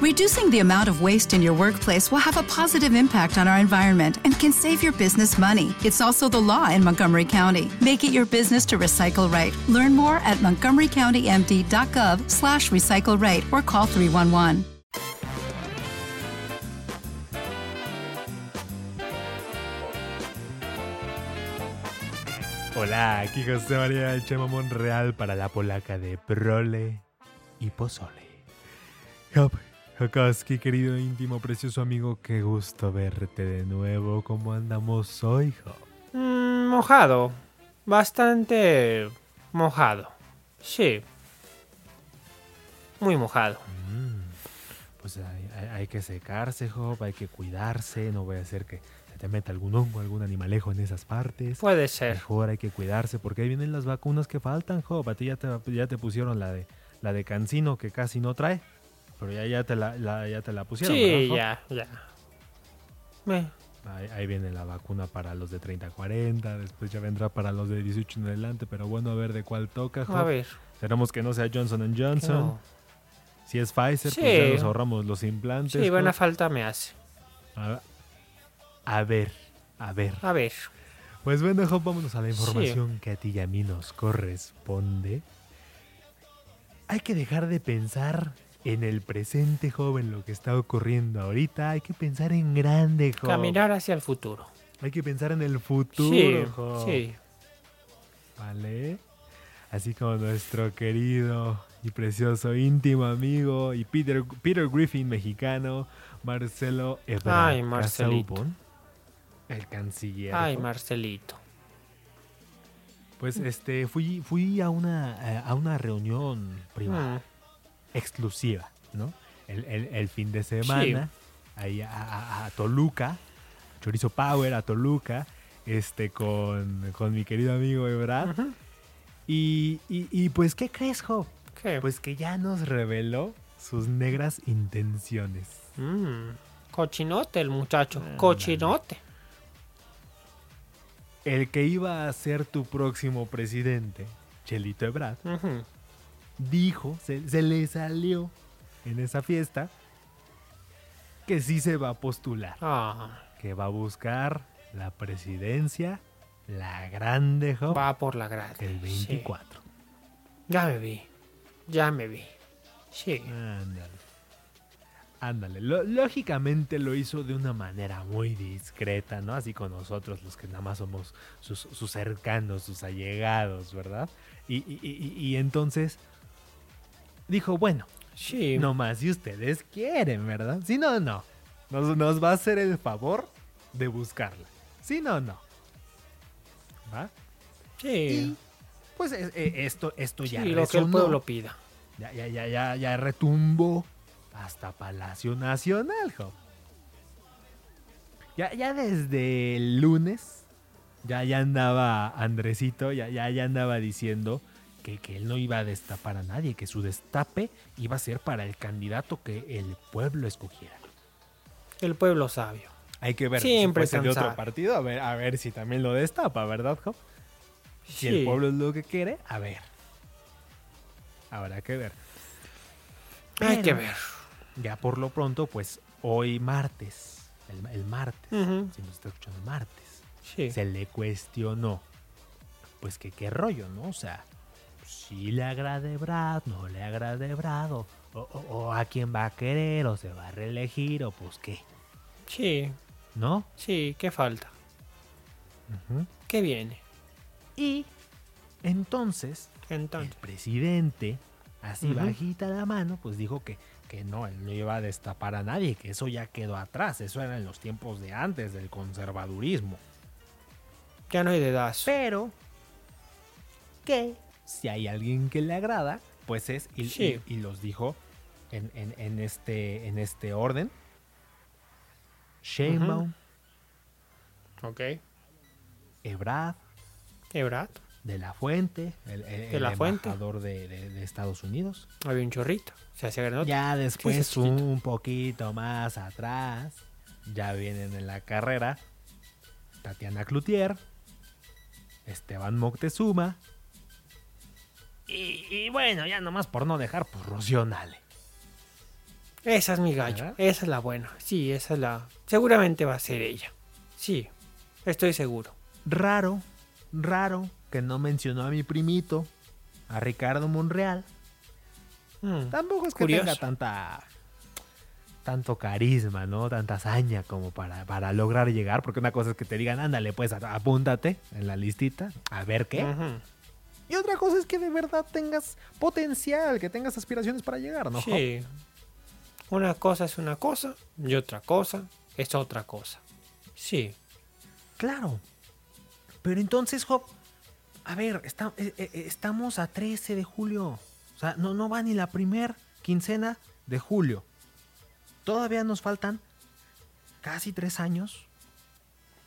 Reducing the amount of waste in your workplace will have a positive impact on our environment and can save your business money. It's also the law in Montgomery County. Make it your business to recycle right. Learn more at montgomerycountymd.gov slash recycle right or call 311. Hola, aquí José María El Chema Monreal para la polaca de Prole y Pozole. Hop, Jokoski, querido íntimo, precioso amigo, qué gusto verte de nuevo. ¿Cómo andamos hoy, Hop? Mm, mojado. Bastante mojado. Sí. Muy mojado. Mm, pues hay, hay- hay que secarse, Hop, hay que cuidarse. No voy a hacer que se te meta algún hongo, algún animalejo en esas partes. Puede ser. Mejor hay que cuidarse porque ahí vienen las vacunas que faltan, Job. A ti ya te, ya te pusieron la de la de Cancino que casi no trae. Pero ya, ya, te, la, la- ya te la pusieron. Sí, ya, ya. Ahí, ahí viene la vacuna para los de 30-40. Después ya vendrá para los de 18 en adelante. Pero bueno, a ver de cuál toca, Job. A ver. Esperamos que no sea Johnson Johnson. no. Si es Pfizer, Sí. pues ya nos ahorramos los implantes. Sí, buena Job. falta me hace. a, a ver, a ver. A ver. Pues bueno, Job, vámonos a la Sí. información que a ti y a mí nos corresponde. Hay que dejar de pensar en el presente, joven, lo que está ocurriendo ahorita. Hay que pensar en grande, joven. Caminar hacia el futuro. Hay que pensar en el futuro, Sí, joven. sí. ¿Vale? Así como nuestro querido y precioso íntimo amigo y Peter, Peter Griffin mexicano, Marcelo Ebrard Ay, Marcelito. Casaubon, el canciller. Ay, joven. Marcelito. Pues este fui fui a una eh, a una reunión privada Mm, exclusiva, ¿no? El, el- el fin de semana ahí a, a- a Toluca, Chorizo Power a Toluca, este con, con mi querido amigo Ebrard. ujú. Y, y- y, pues ¿qué crees, Jo? ¿Qué? Pues que ya nos reveló sus negras intenciones. Mm, Cochinote el muchacho. Cochinote. El que iba a ser tu próximo presidente, Chelito Ebrard, Ujú. Dijo, se, se le salió en esa fiesta que sí se va a postular, Ah, que va a buscar la presidencia, la grande va por la grada. el 24. Ya me vi. Ya me vi. Sí. Ándale. Ándale. Lo- lógicamente lo hizo de una manera muy discreta, ¿no? Así con nosotros, los que nada más somos sus, sus cercanos, sus allegados, ¿verdad? Y, y- y- y entonces dijo, bueno, Sí. No más si ustedes quieren, ¿verdad? Si no, no. Nos, nos va a hacer el favor de buscarla. Si no, no. ¿Va? Sí. Y pues eh, eh, esto, esto ya Sí, lo que el pueblo pida. Ya, ya, ya, ya, ya retumbó hasta Palacio Nacional, jo. Ya, ya desde el lunes, ya, ya andaba Andresito, ya, ya, ya andaba diciendo que, que él no iba a destapar a nadie, que su destape iba a ser para el candidato que el pueblo escogiera. El pueblo sabio. Hay que ver Siempre si de otro partido, a ver, a ver si también lo destapa, ¿verdad, Jo? Si el pueblo es lo que quiere, a ver. Habrá que ver. Hay que ver. Ya por lo pronto, pues hoy martes, el, el martes, si nos está escuchando martes, Sí. se le cuestionó, pues que qué rollo, ¿no? O sea, si le agrade Brad, no le agrade Brad, o, o- a quién va a querer, o se va a reelegir, o pues qué, Sí. ¿no? Sí. ¿Qué falta? ¿Qué viene? Y entonces, el Entonces. presidente, así bajita la mano, pues dijo que, que no, él no iba a destapar a nadie, que eso ya quedó atrás, eso era en los tiempos de antes del conservadurismo. Ya no hay dedazo. Pero que si hay alguien que le agrada, pues es, y, Sí. y- y los dijo en, en- en este, en este orden. Sheinbaum, Ok. Ebrard, Ebrard. de la Fuente, el, el- De el la Fuente. embajador de, de- de Estados Unidos. Había un chorrito. Se hacía. Ya después, sí, un poquito más atrás, ya vienen en la carrera Tatiana Cloutier, Esteban Moctezuma. Y, y bueno, ya nomás por no dejar, pues Rocío Nale. Esa es mi gallo. ¿Verdad? Esa es la buena. Sí, esa es la. Seguramente va a ser ella. Sí, estoy seguro. Raro, raro que no mencionó a mi primito, a Ricardo Monreal. Mm, Tampoco es que Curioso. tenga tanta tanto carisma, ¿no? Tanta hazaña como para, para lograr llegar, porque una cosa es que te digan, ándale, pues apúntate en la listita, a ver qué. ujú. Y otra cosa es que de verdad tengas potencial, que tengas aspiraciones para llegar, ¿no? Sí. Una cosa es una cosa y otra cosa es otra cosa. Sí. Claro. Pero entonces, Job, a ver, está- eh, eh, estamos a 13 de julio. O sea, no, no va ni la primer quincena de julio. Todavía nos faltan casi tres años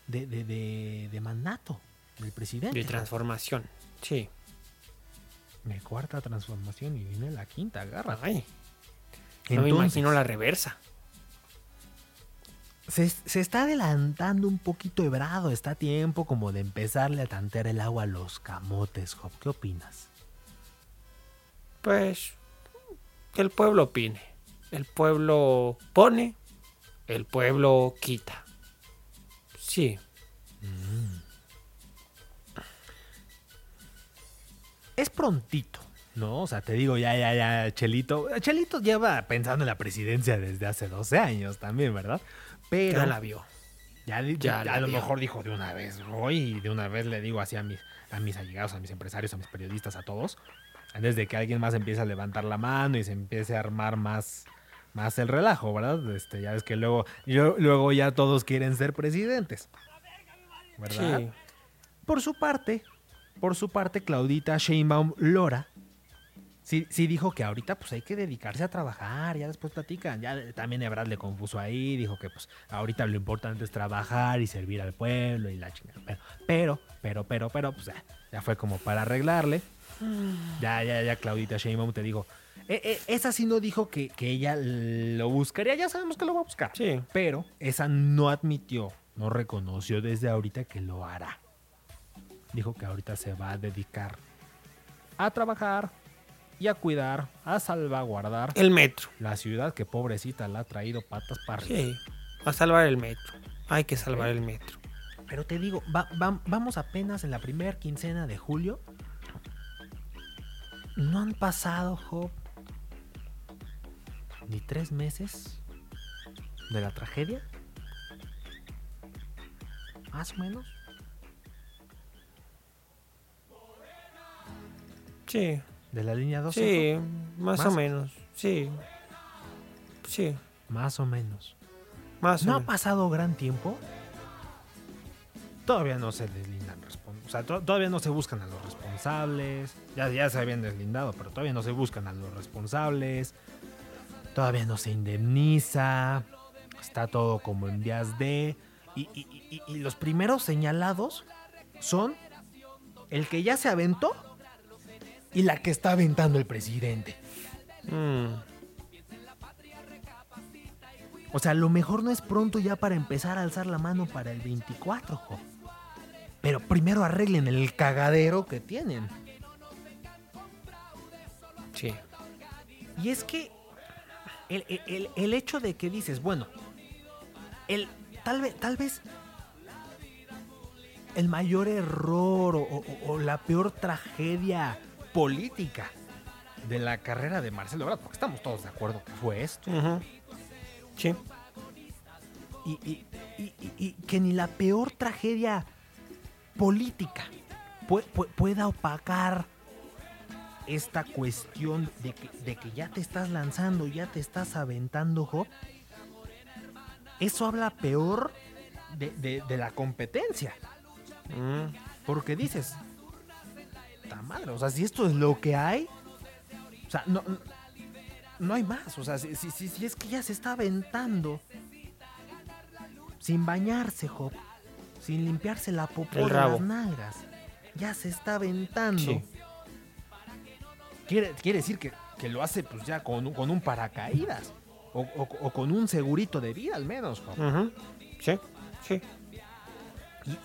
de, de- de- de mandato del presidente. De transformación. Sí. Mi cuarta transformación y viene la quinta, agarra. Ay. No me Entonces, imagino la reversa. se, se está adelantando un poquito Ebrado. Está a tiempo como de empezarle a tantear el agua a los camotes, Job. ¿Qué opinas? Pues que el pueblo opine. El pueblo pone, el pueblo quita. Sí. Es prontito, ¿no? O sea, te digo, ya, ya, ya, Chelito. Chelito lleva pensando en la presidencia desde hace 12 años también, ¿verdad? Pero Ya la vio. ya, ya a lo vio. mejor dijo de una vez, hoy y de una vez le digo así a mis, a mis allegados, a mis empresarios, a mis periodistas, a todos, antes de que alguien más empiece a levantar la mano y se empiece a armar más, más el relajo, ¿verdad? Este, ya ves que luego, yo, luego ya todos quieren ser presidentes, ¿verdad? Sí. Por su parte, por su parte, Claudita Sheinbaum Lora sí, sí dijo que ahorita pues hay que dedicarse a trabajar, ya después platican. Ya también Ebrard le confuso ahí, dijo que pues ahorita lo importante es trabajar y servir al pueblo y la chingada. Pero, pero, pero, pero, pero, pues ya, ya fue como para arreglarle. Ya, ya, ya, Claudita Sheinbaum te digo. eh, eh, esa sí no dijo que, que ella lo buscaría, ya sabemos que lo va a buscar. Sí. Pero esa no admitió, no reconoció desde ahorita que lo hará. Dijo que ahorita se va a dedicar a trabajar y a cuidar, a salvaguardar El metro. la ciudad que pobrecita la ha traído patas para arriba. Sí. A salvar el metro. Hay que salvar el metro. Pero te digo, va- va- vamos apenas en la primera quincena de julio. No han pasado, Job, ni tres meses de la tragedia. Más o menos. Sí. De la línea 12. Sí. Más, ¿Más? o menos. Sí. Sí. Más o menos. Más ¿No o ha menos. pasado gran tiempo? Todavía no se deslindan O sea, to- todavía no se buscan a los responsables. Ya, ya se habían deslindado, pero todavía no se buscan a los responsables. Todavía no se indemniza. Está todo como en vías de. Y, y- y- y los primeros señalados son el que ya se aventó y la que está aventando el presidente. Mm. O sea, lo mejor no es pronto ya para empezar a alzar la mano para el 24, jo. Pero primero arreglen el cagadero que tienen. Sí. Y es que el, el- el- el hecho de que dices, bueno, el, tal, vez, tal vez el mayor error o, o- o la peor tragedia política de la carrera de Marcelo Ebrard, porque estamos todos de acuerdo que fue esto. Sí. y, y- y- y- y que ni la peor tragedia política pue- pue- pueda opacar esta cuestión de que, de que ya te estás lanzando, ya te estás aventando, Job. Eso habla peor de, de- de la competencia. Mm. Porque dices, madre, o sea, si esto es lo que hay, o sea, no, no hay más. O sea, si, si- si- es que ya se está aventando sin bañarse, Job, sin limpiarse la popó de las nalgas, ya se está aventando. Sí. Quiere, quiere decir que, que lo hace pues ya con, un- con un paracaídas o, o- o con un segurito de vida al menos. Sí. Sí.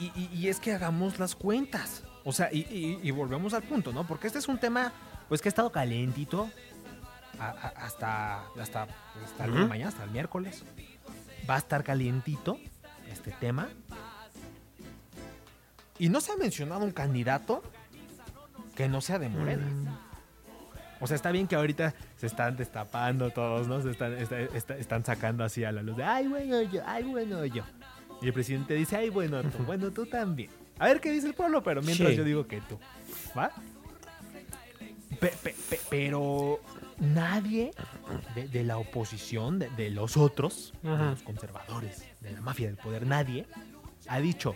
Y- y- y es que hagamos las cuentas. O sea, y, y- y volvemos al punto, ¿no? Porque este es un tema, pues que ha estado calentito a- a- hasta, hasta, hasta el mañana, hasta el miércoles. Va a estar calientito este tema. Y no se ha mencionado un candidato que no sea de Morena. O sea, está bien que ahorita se están destapando todos, ¿no? Se están, está- está- están sacando así a la luz de, ay, bueno, yo, ay, bueno, yo. Y el presidente dice, ay, bueno, tú, bueno, tú también. A ver qué dice el pueblo, pero mientras Sí. yo digo que tú. ¿Va? Pe- pe- pe- pero nadie de, de la oposición, de, de los otros, de los conservadores, de la mafia del poder, nadie ha dicho,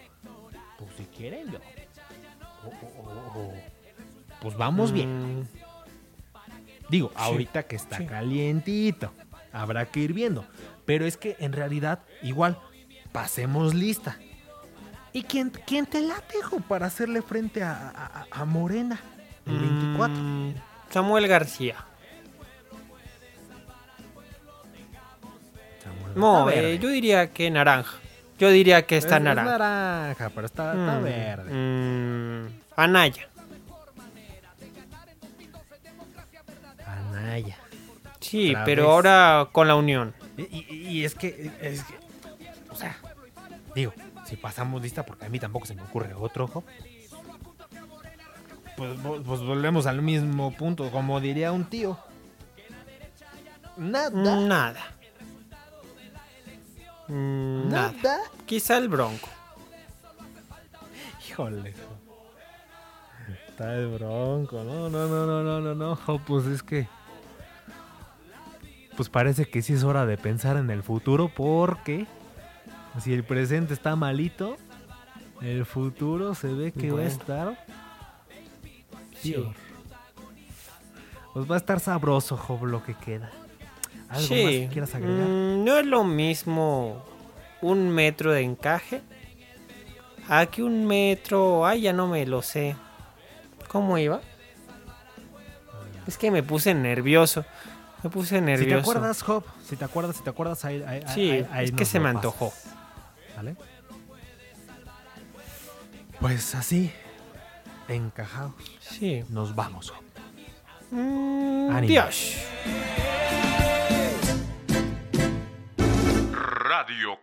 pues si quieren, yo. pues vamos bien. Mm, Digo, ahorita que está sí. calientito, habrá que ir viendo. Pero es que en realidad, igual, pasemos lista. ¿Y quién, quién te late, hijo, para hacerle frente a, a- a- Morena el 24? mm, Samuel García. Samuel, No, está eh, yo diría que naranja. Yo diría que está Es- es naranja. naranja, pero está, está Mm, verde. mm, Anaya. Anaya. Sí, Otra pero vez. ahora con la unión. Y, y- y es que, es que, o sea, digo, si pasamos lista, porque a mí tampoco se me ocurre otro ojo, pues, pues volvemos al mismo punto, como diría un tío. Nada, Nada. Mm, Nada. nada. Quizá el Bronco. Híjole. Está el bronco, no, no, no, no, no, no, no, jo, pues es que... Pues parece que sí es hora de pensar en el futuro porque si el presente está malito, el futuro se ve que va a estar... Sí. peor. Pues va a estar sabroso, Job, lo que queda. ¿Algo Sí. más que quieras agregar? Mm, no es lo mismo un metro de encaje a que un metro. Ay, ya no me lo sé. ¿Cómo iba? Es que me puse nervioso. Me puse Si nervioso. te acuerdas, Job, si te acuerdas, si te acuerdas, ahí, ahí- Sí, ahí- es que se me pasas. Pues así, encajados, Sí. nos vamos. Mm. Radio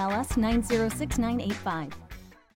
NMLS 906985.